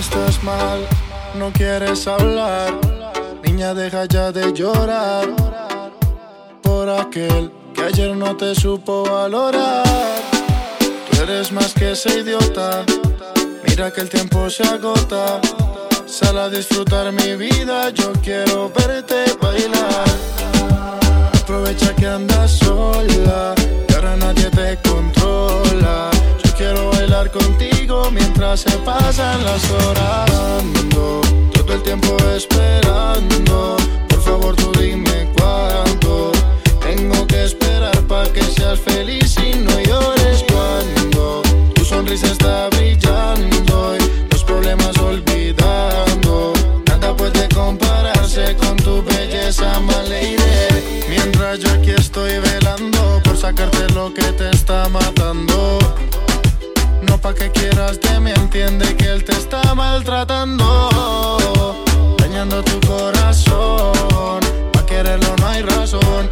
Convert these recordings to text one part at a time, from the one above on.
estás mal, no quieres hablar. Niña, deja ya de llorar por aquel que ayer no te supo valorar. Tú eres más que ese idiota. Mira que el tiempo se agota. Sal a disfrutar mi vida, yo quiero verte bailar. Aprovecha que andas sola, y ahora nadie te controla. Quiero bailar contigo mientras se pasan las horas. todo el tiempo esperando. Por favor, tú dime cuándo. Tengo que esperar para que seas feliz y no llores cuando tu sonrisa está brillando y los problemas olvidando. Nada puede compararse con tu belleza, maleire. Mientras yo aquí estoy velando por sacarte lo que te está matando. Pa' que quieras de mí, entiende que él te está maltratando. Dañando tu corazón. Pa' quererlo no hay razón.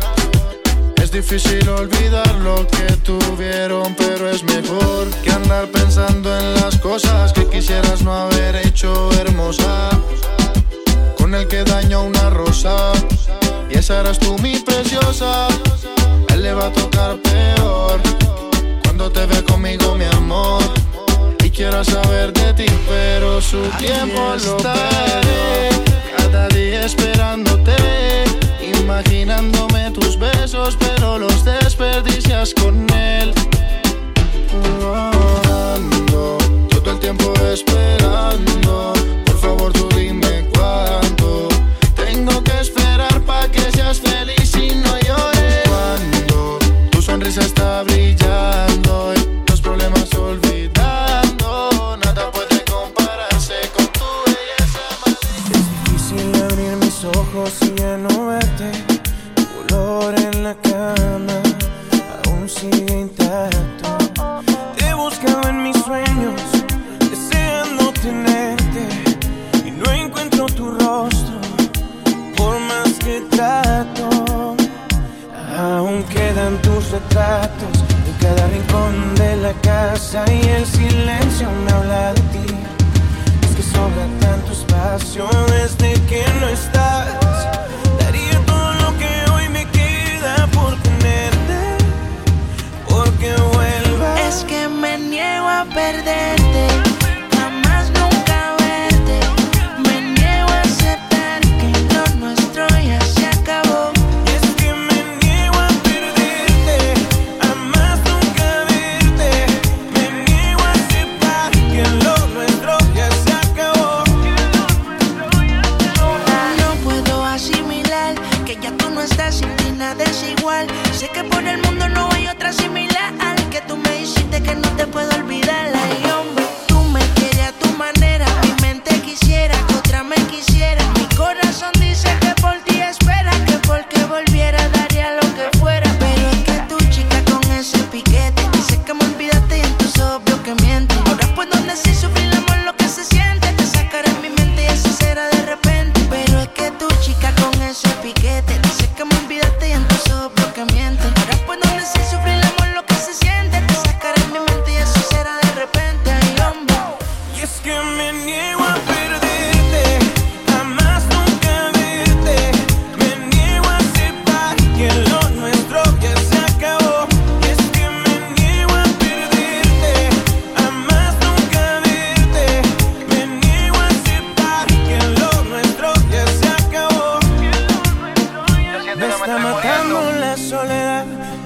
Es difícil olvidar lo que tuvieron, pero es mejor que andar pensando en las cosas que quisieras no haber hecho hermosa. Con el que daño una rosa y esa eras tú mi preciosa. él le va a tocar peor cuando te ve conmigo, mi amor. Y quiero saber de ti, pero su tiempo lo estaré. Cada día esperándote, imaginándome tus besos, pero los desperdicias con él. todo el tiempo esperando. Por favor, tú dime cuándo que seas feliz y no llores. Cuando tu sonrisa está brillando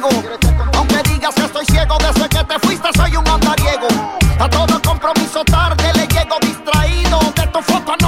cada rincón de la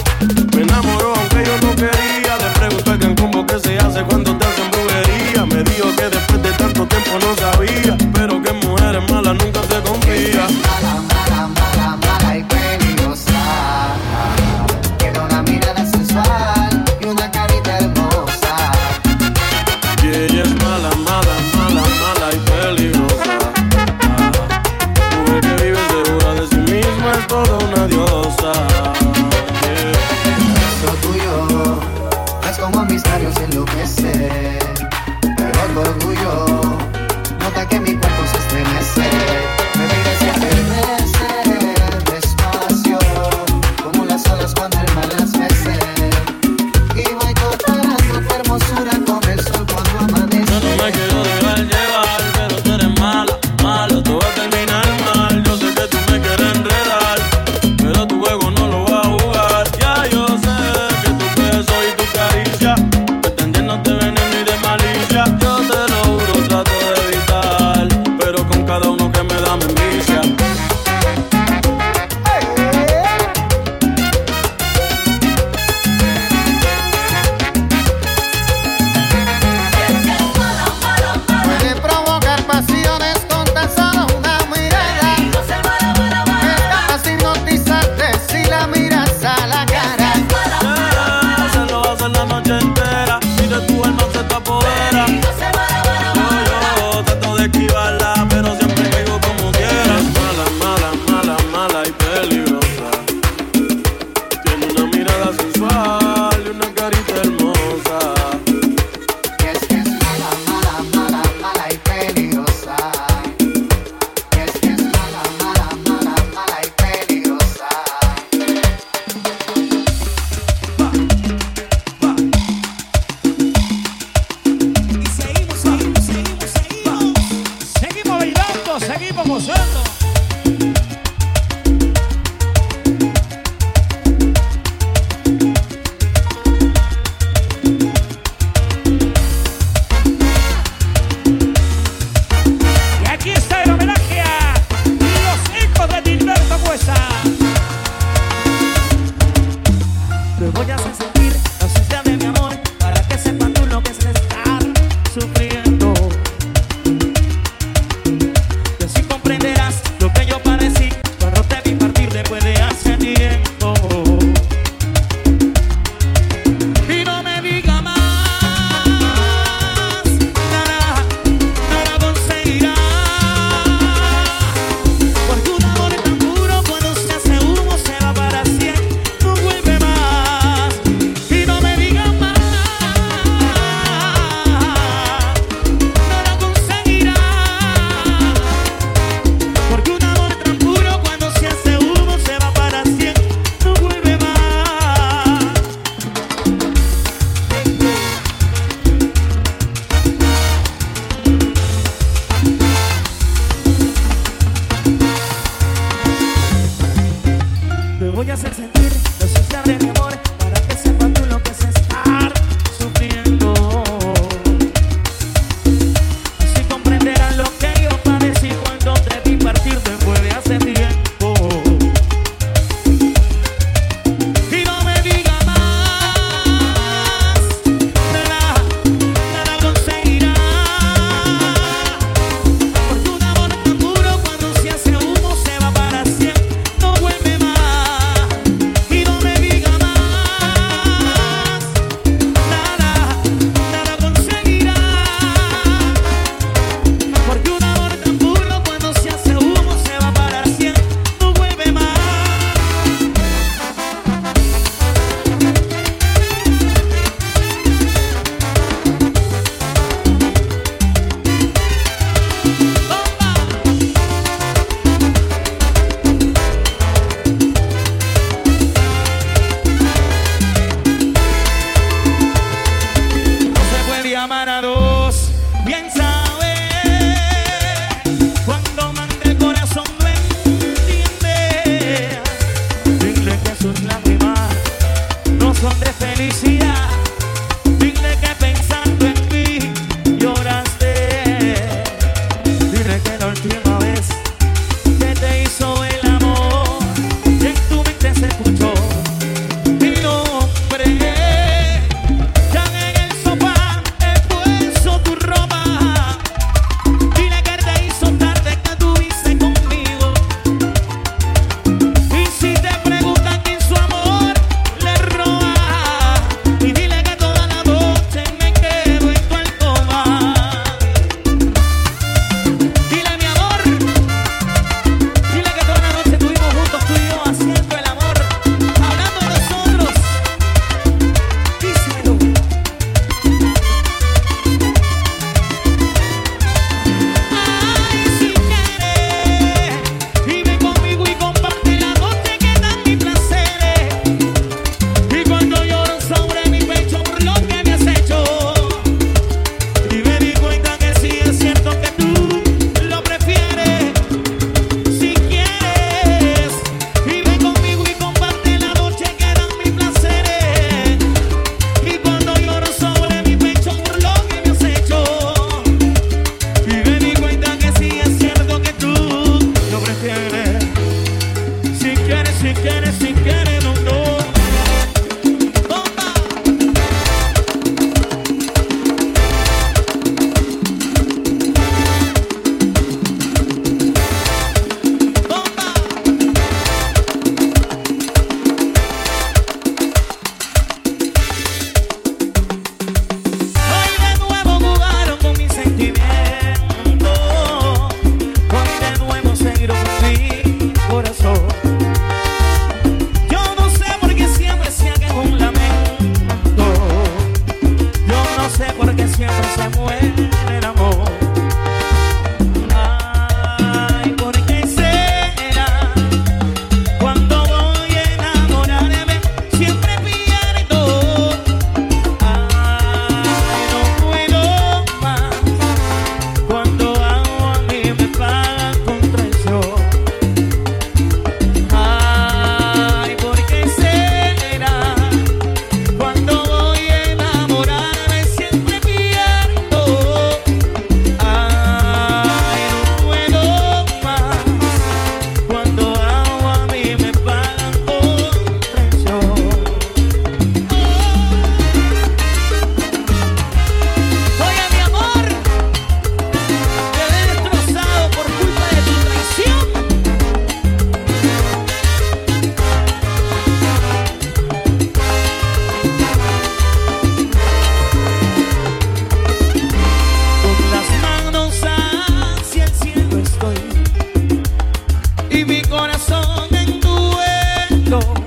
y mi corazón en tu duelo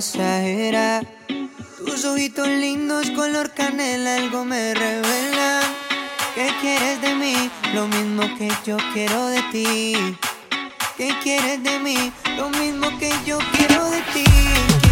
pasajera. Tus ojitos lindos, color canela, algo me revela. ¿Qué quieres de mí? Lo mismo que yo quiero de ti. ¿Qué quieres de mí? Lo mismo que yo quiero de ti.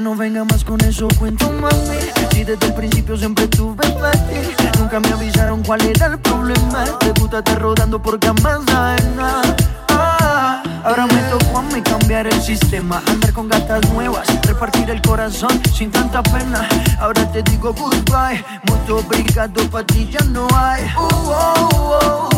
No venga más con eso, cuento mami. Si desde el principio siempre tuve mate. Nunca me avisaron cuál era el problema. Te gusta estar rodando por camas nada. Ah, ahora me tocó a mí cambiar el sistema, andar con gatas nuevas, repartir el corazón sin tanta pena. Ahora te digo goodbye, mucho obrigado, para ti ya no hay. Uh, oh, oh. oh.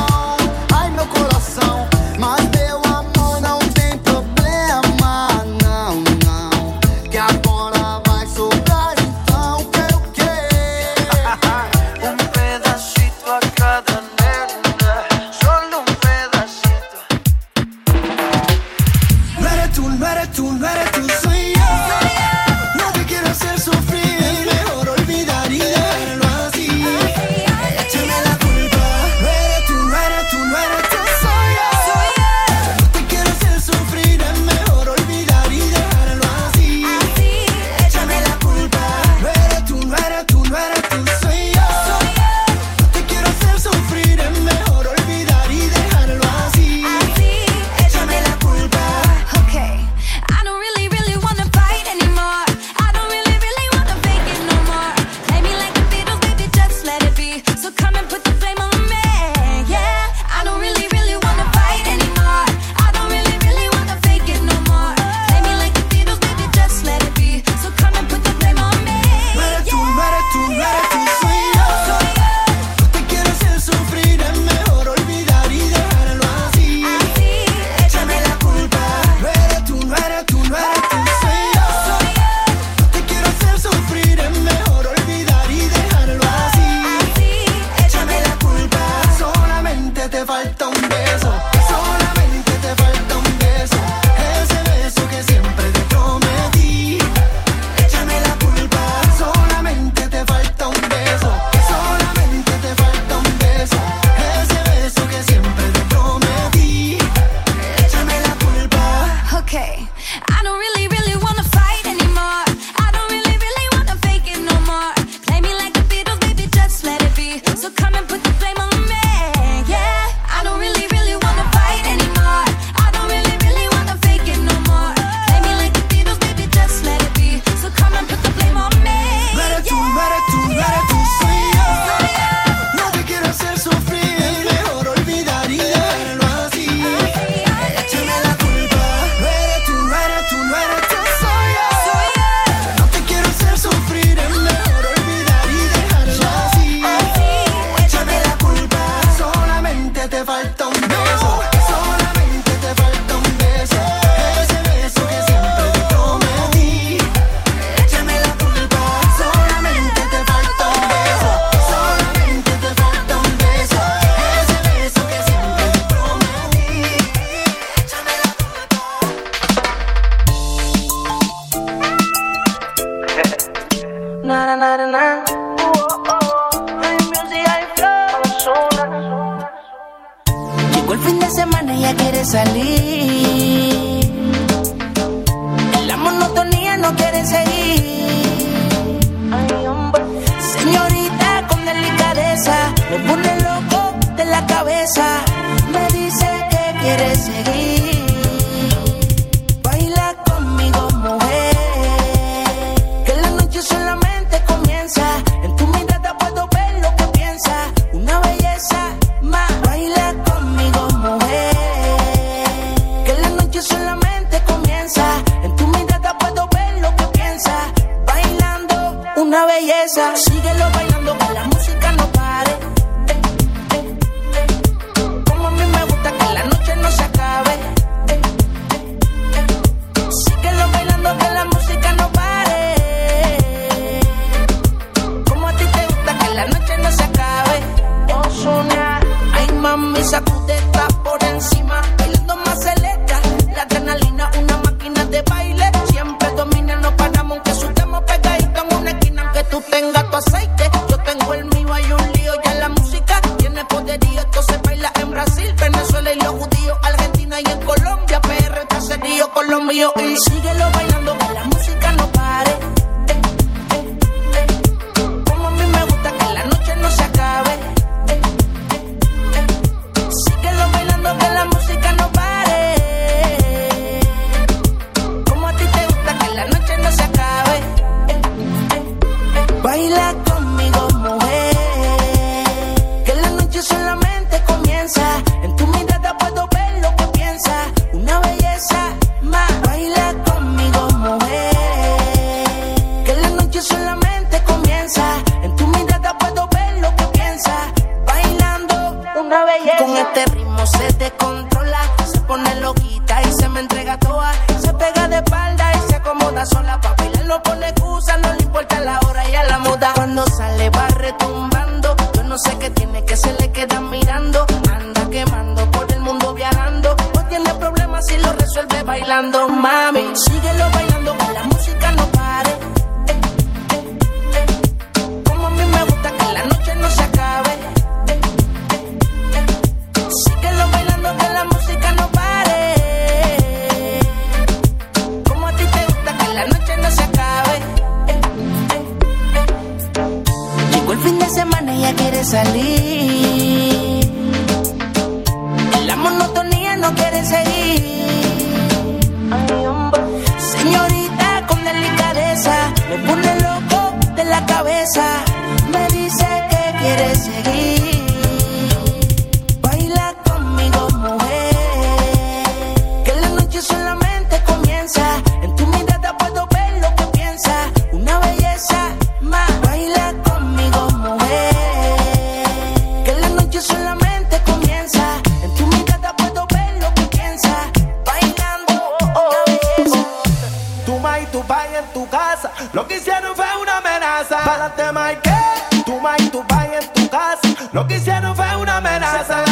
casa. Párate, Mike, tu Mike, tu pan en tu casa. Lo que hicieron fue una amenaza.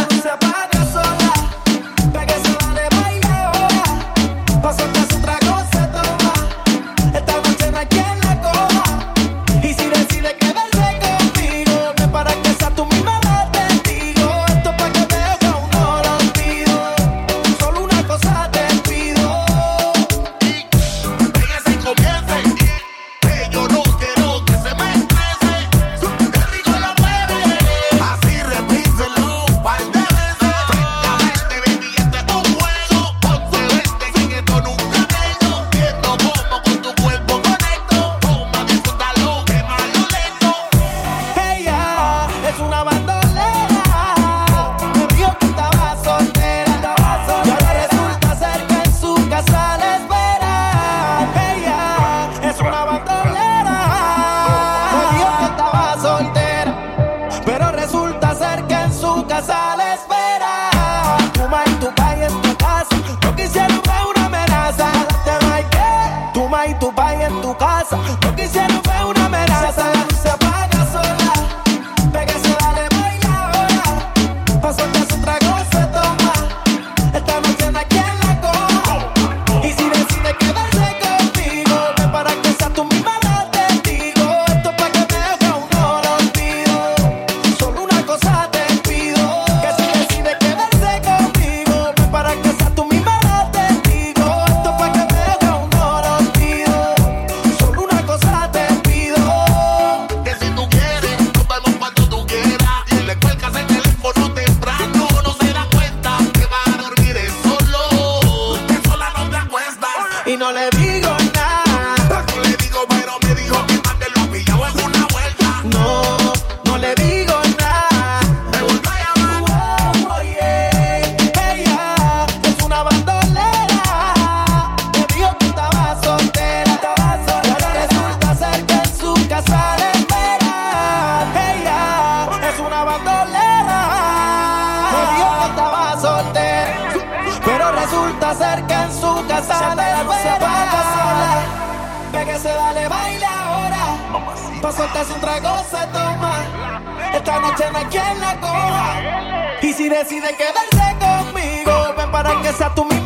en tu casa. Lo que hicieron fue una amenaza. Se apaga sola. que sea tu me.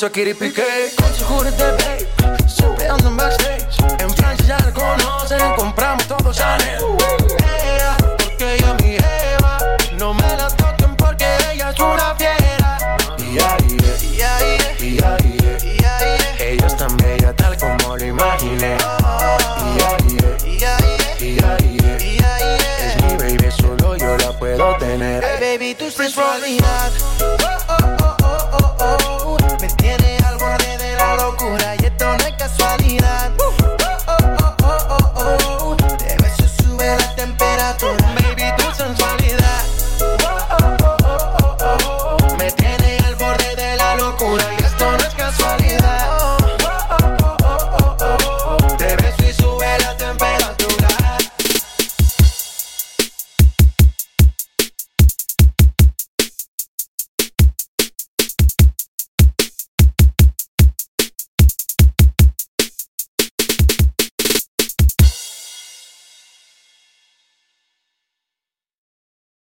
Shakira y Piqué. Con su de babe Siempre de